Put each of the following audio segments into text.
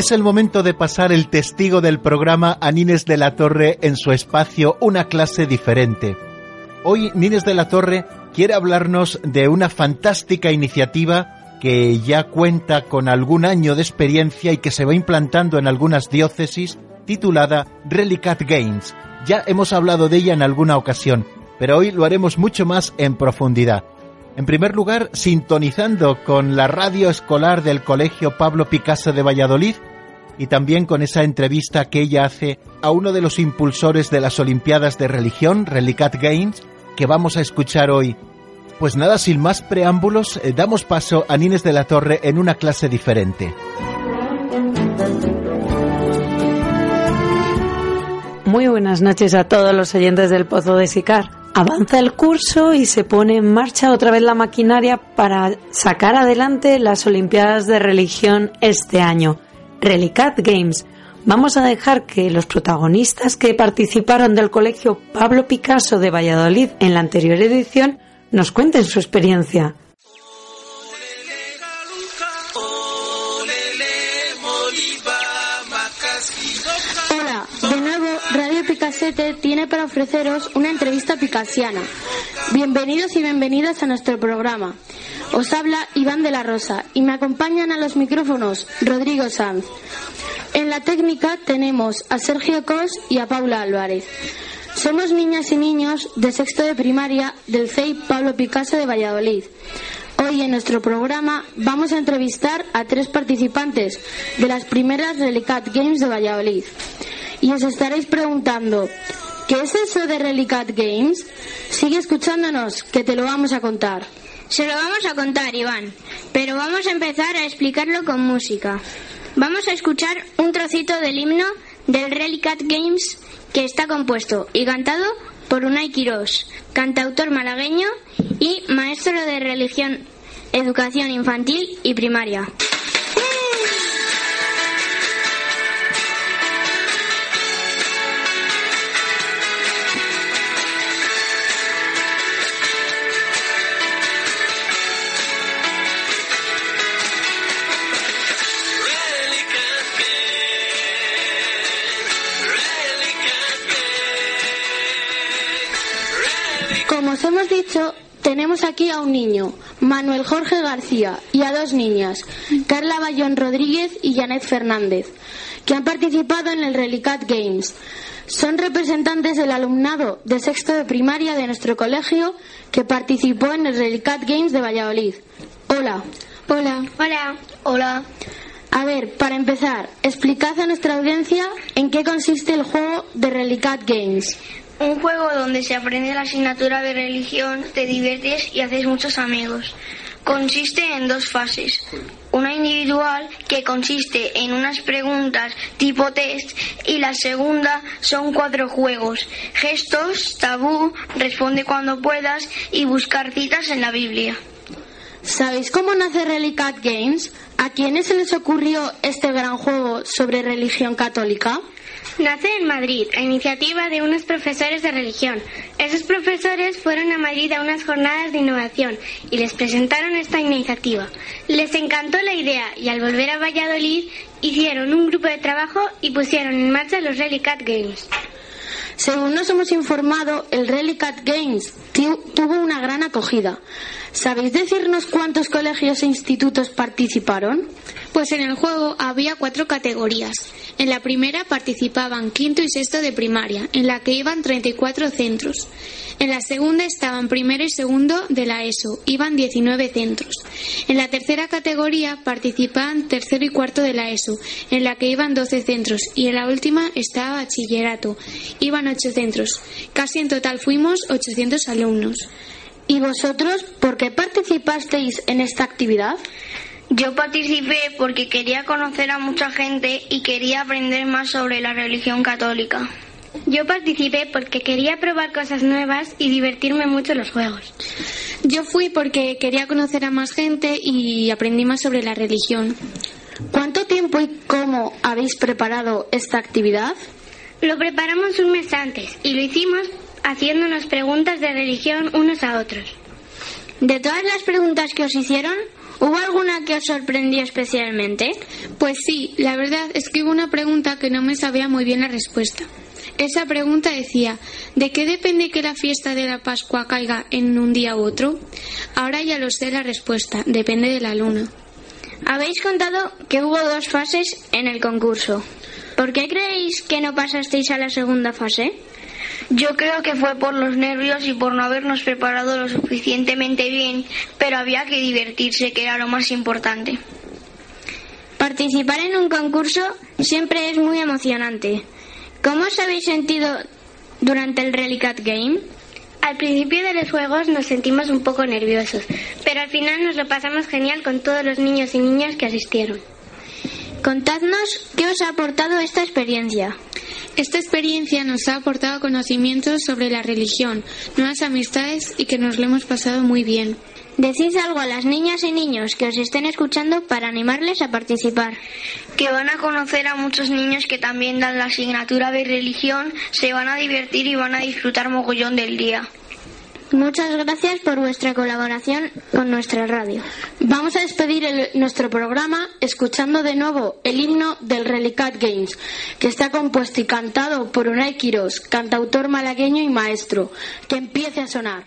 es el momento de pasar el testigo del programa a Nines de la Torre en su espacio Una clase diferente. Hoy Nines de la Torre quiere hablarnos de una fantástica iniciativa que ya cuenta con algún año de experiencia y que se va implantando en algunas diócesis titulada Relicat Games. Ya hemos hablado de ella en alguna ocasión, pero hoy lo haremos mucho más en profundidad. En primer lugar, sintonizando con la radio escolar del Colegio Pablo Picasso de Valladolid y también con esa entrevista que ella hace a uno de los impulsores de las Olimpiadas de Religión, Relicat Games, que vamos a escuchar hoy. Pues nada, sin más preámbulos, eh, damos paso a Nines de la Torre en una clase diferente. Muy buenas noches a todos los oyentes del Pozo de Sicar. Avanza el curso y se pone en marcha otra vez la maquinaria para sacar adelante las Olimpiadas de Religión este año, Relicat Games. Vamos a dejar que los protagonistas que participaron del Colegio Pablo Picasso de Valladolid en la anterior edición nos cuenten su experiencia. tiene para ofreceros una entrevista picasiana. Bienvenidos y bienvenidas a nuestro programa. Os habla Iván de la Rosa y me acompañan a los micrófonos Rodrigo Sanz. En la técnica tenemos a Sergio Cos y a Paula Álvarez. Somos niñas y niños de sexto de primaria del CEI Pablo Picasso de Valladolid. Hoy en nuestro programa vamos a entrevistar a tres participantes de las primeras Relicat Games de Valladolid. Y os estaréis preguntando, ¿qué es eso de Relicat Games? Sigue escuchándonos, que te lo vamos a contar. Se lo vamos a contar, Iván, pero vamos a empezar a explicarlo con música. Vamos a escuchar un trocito del himno del Relicat Games que está compuesto y cantado por Unai Quirós, cantautor malagueño y maestro de religión, educación infantil y primaria. Tenemos aquí a un niño, Manuel Jorge García, y a dos niñas, Carla Bayón Rodríguez y Janet Fernández, que han participado en el Relicat Games. Son representantes del alumnado de sexto de primaria de nuestro colegio que participó en el Relicat Games de Valladolid. Hola. Hola. Hola. Hola. A ver, para empezar, explicad a nuestra audiencia en qué consiste el juego de Relicat Games. Un juego donde se aprende la asignatura de religión, te diviertes y haces muchos amigos. Consiste en dos fases. Una individual que consiste en unas preguntas tipo test y la segunda son cuatro juegos. Gestos, tabú, responde cuando puedas y buscar citas en la Biblia. ¿Sabéis cómo nace Relicat Games? ¿A quiénes se les ocurrió este gran juego sobre religión católica? Nace en Madrid, a iniciativa de unos profesores de religión. Esos profesores fueron a Madrid a unas jornadas de innovación y les presentaron esta iniciativa. Les encantó la idea y al volver a Valladolid hicieron un grupo de trabajo y pusieron en marcha los Relicat Games. Según nos hemos informado, el Relicat Games tuvo una gran acogida. ¿Sabéis decirnos cuántos colegios e institutos participaron? Pues en el juego había cuatro categorías. En la primera participaban quinto y sexto de primaria, en la que iban 34 centros. En la segunda estaban primero y segundo de la ESO, iban 19 centros. En la tercera categoría participaban tercero y cuarto de la ESO, en la que iban 12 centros. Y en la última estaba bachillerato, iban 8 centros. Casi en total fuimos 800 alumnos. ¿Y vosotros por qué participasteis en esta actividad? Yo participé porque quería conocer a mucha gente y quería aprender más sobre la religión católica. Yo participé porque quería probar cosas nuevas y divertirme mucho en los juegos. Yo fui porque quería conocer a más gente y aprendí más sobre la religión. ¿Cuánto tiempo y cómo habéis preparado esta actividad? Lo preparamos un mes antes y lo hicimos haciéndonos preguntas de religión unos a otros. De todas las preguntas que os hicieron, ¿Hubo alguna que os sorprendió especialmente? Pues sí, la verdad es que hubo una pregunta que no me sabía muy bien la respuesta. Esa pregunta decía, ¿de qué depende que la fiesta de la Pascua caiga en un día u otro? Ahora ya lo sé la respuesta, depende de la luna. Habéis contado que hubo dos fases en el concurso. ¿Por qué creéis que no pasasteis a la segunda fase? Yo creo que fue por los nervios y por no habernos preparado lo suficientemente bien, pero había que divertirse, que era lo más importante. Participar en un concurso siempre es muy emocionante. ¿Cómo os habéis sentido durante el Relicat Game? Al principio de los juegos nos sentimos un poco nerviosos, pero al final nos lo pasamos genial con todos los niños y niñas que asistieron. Contadnos qué os ha aportado esta experiencia. Esta experiencia nos ha aportado conocimientos sobre la religión, nuevas amistades y que nos lo hemos pasado muy bien. Decid algo a las niñas y niños que os estén escuchando para animarles a participar. Que van a conocer a muchos niños que también dan la asignatura de religión, se van a divertir y van a disfrutar mogollón del día. Muchas gracias por vuestra colaboración con nuestra radio. Vamos a despedir nuestro programa escuchando de nuevo el himno del Relicat Games, que está compuesto y cantado por Unai Quiros, cantautor malagueño y maestro. Que empiece a sonar.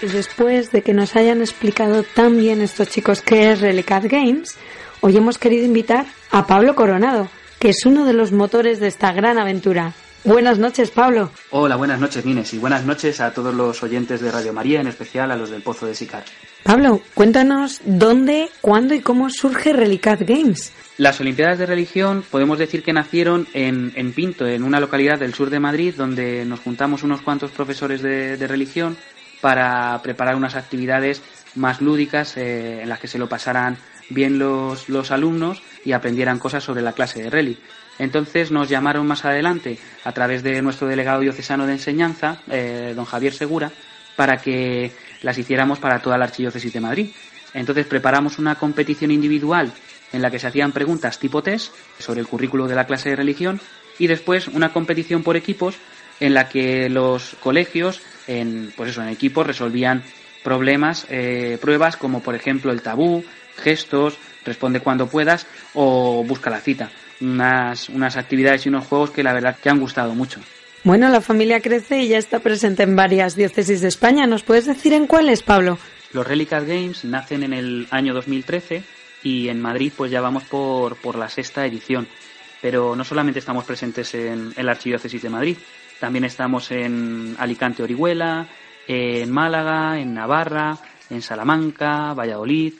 Después de que nos hayan explicado tan bien estos chicos qué es Relicat Games, hoy hemos querido invitar a Pablo Coronado, que es uno de los motores de esta gran aventura. Buenas noches, Pablo. Hola, buenas noches, Nines, y buenas noches a todos los oyentes de Radio María, en especial a los del Pozo de Sicar. Pablo, cuéntanos dónde, cuándo y cómo surge Relicat Games. Las Olimpiadas de Religión podemos decir que nacieron en, Pinto, en una localidad del sur de Madrid, donde nos juntamos unos cuantos profesores de, religión para preparar unas actividades más lúdicas eh, en las que se lo pasaran bien los, los alumnos y aprendieran cosas sobre la clase de Reli. Entonces nos llamaron más adelante a través de nuestro delegado diocesano de enseñanza, eh, don Javier Segura, para que las hiciéramos para toda la Archidiócesis de Madrid. Entonces preparamos una competición individual en la que se hacían preguntas tipo test sobre el currículo de la clase de religión y después una competición por equipos en la que los colegios en pues eso en equipos resolvían problemas eh, pruebas como por ejemplo el tabú gestos responde cuando puedas o busca la cita unas, unas actividades y unos juegos que la verdad que han gustado mucho. Bueno, la familia crece y ya está presente en varias diócesis de España. ¿Nos puedes decir en cuáles, Pablo? Los Relicat Games nacen en el año 2013 y en Madrid pues ya vamos por, por la sexta edición. Pero no solamente estamos presentes en, en la Archidiócesis de Madrid, también estamos en Alicante, Orihuela, en Málaga, en Navarra, en Salamanca, Valladolid,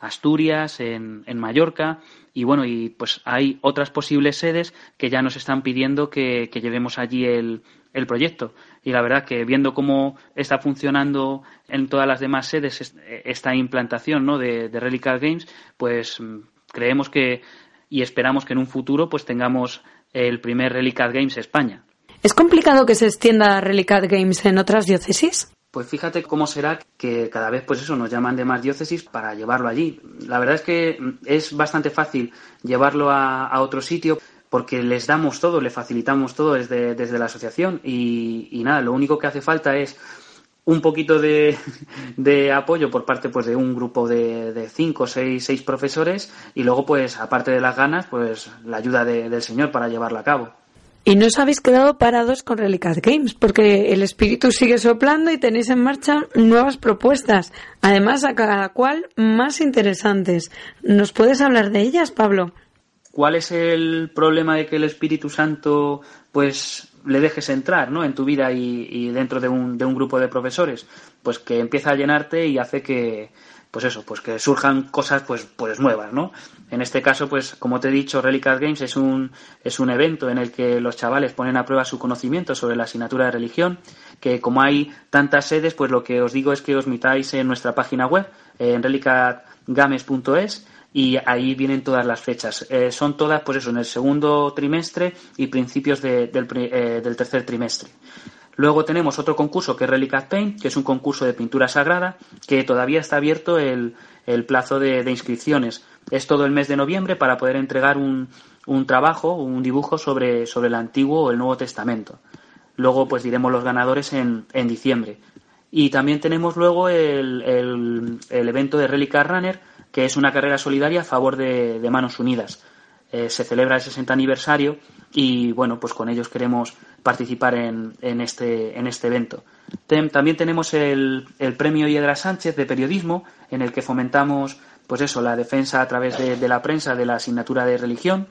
Asturias, en, en Mallorca y bueno, y pues hay otras posibles sedes que ya nos están pidiendo que, llevemos allí el, el, proyecto. Y la verdad que viendo cómo está funcionando en todas las demás sedes esta implantación ¿no? de, de Games, pues creemos que y esperamos que en un futuro pues tengamos el primer Relicat Games España. ¿Es complicado que se extienda Relicat Games en otras diócesis? Pues fíjate cómo será que cada vez, pues eso, nos llaman de más diócesis para llevarlo allí. La verdad es que es bastante fácil llevarlo a, otro sitio porque les damos todo, le facilitamos todo desde, desde la asociación y, nada, lo único que hace falta es un poquito de, apoyo por parte pues de un grupo de, de cinco, seis, seis profesores y luego pues aparte de las ganas pues la ayuda del Señor para llevarlo a cabo. Y no os habéis quedado parados con Relicat Games, porque el espíritu sigue soplando y tenéis en marcha nuevas propuestas, además a cada cual más interesantes. ¿Nos puedes hablar de ellas, Pablo? ¿Cuál es el problema de que el Espíritu Santo pues le dejes entrar ¿no? en tu vida y, dentro de un, de un grupo de profesores? Pues que empieza a llenarte y hace que, pues eso, pues que surjan cosas pues, pues nuevas, ¿no? En este caso, pues como te he dicho, Relicat Games es un, es un evento en el que los chavales ponen a prueba su conocimiento sobre la asignatura de religión, que como hay tantas sedes, pues lo que os digo es que os mitáis en nuestra página web, en relicatgames.es, y ahí vienen todas las fechas. Eh, son todas, pues eso, en el segundo trimestre y principios del, eh, del tercer trimestre. Luego tenemos otro concurso que es Relicat Paint, que es un concurso de pintura sagrada, que todavía está abierto el, plazo de, inscripciones. Es todo el mes de noviembre para poder entregar un, un trabajo, un dibujo sobre, sobre, el Antiguo o el Nuevo Testamento. Luego, pues diremos los ganadores en, en diciembre. Y también tenemos luego el, el, evento de Relicar Runner, que es una carrera solidaria a favor de, Manos Unidas. Eh, se celebra el 60 aniversario y bueno, pues con ellos queremos participar en, en, este, en este evento. también tenemos el, el premio Hiedra Sánchez de periodismo, en el que fomentamos pues eso, la defensa a través de, la prensa de la asignatura de religión.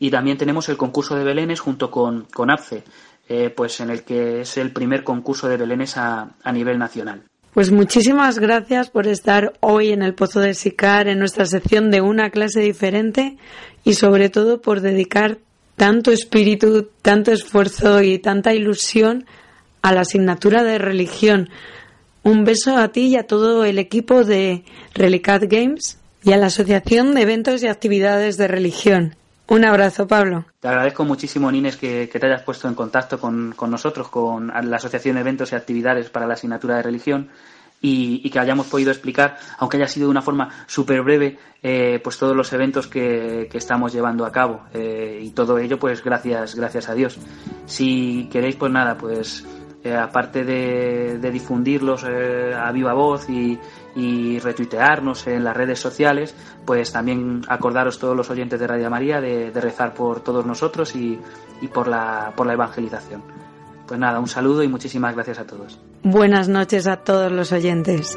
Y también tenemos el concurso de Belénes junto con, con APCE, eh, pues en el que es el primer concurso de Belénes a, a nivel nacional. Pues muchísimas gracias por estar hoy en el Pozo de Sicar, en nuestra sección de una clase diferente y sobre todo por dedicar tanto espíritu, tanto esfuerzo y tanta ilusión a la asignatura de religión. Un beso a ti y a todo el equipo de Relicat Games y a la Asociación de Eventos y Actividades de Religión. Un abrazo, Pablo. Te agradezco muchísimo, Nines, que, te hayas puesto en contacto con, nosotros, con la Asociación de Eventos y Actividades para la Asignatura de Religión. Y, que hayamos podido explicar, aunque haya sido de una forma súper breve, eh, pues todos los eventos que, estamos llevando a cabo. Eh, y todo ello, pues gracias, gracias a Dios. Si queréis, pues nada, pues eh, aparte de, difundirlos a viva voz y, retuitearnos en las redes sociales, pues también acordaros todos los oyentes de Radio María de, rezar por todos nosotros y, por, la, por la evangelización. Pues nada, un saludo y muchísimas gracias a todos. Buenas noches a todos los oyentes.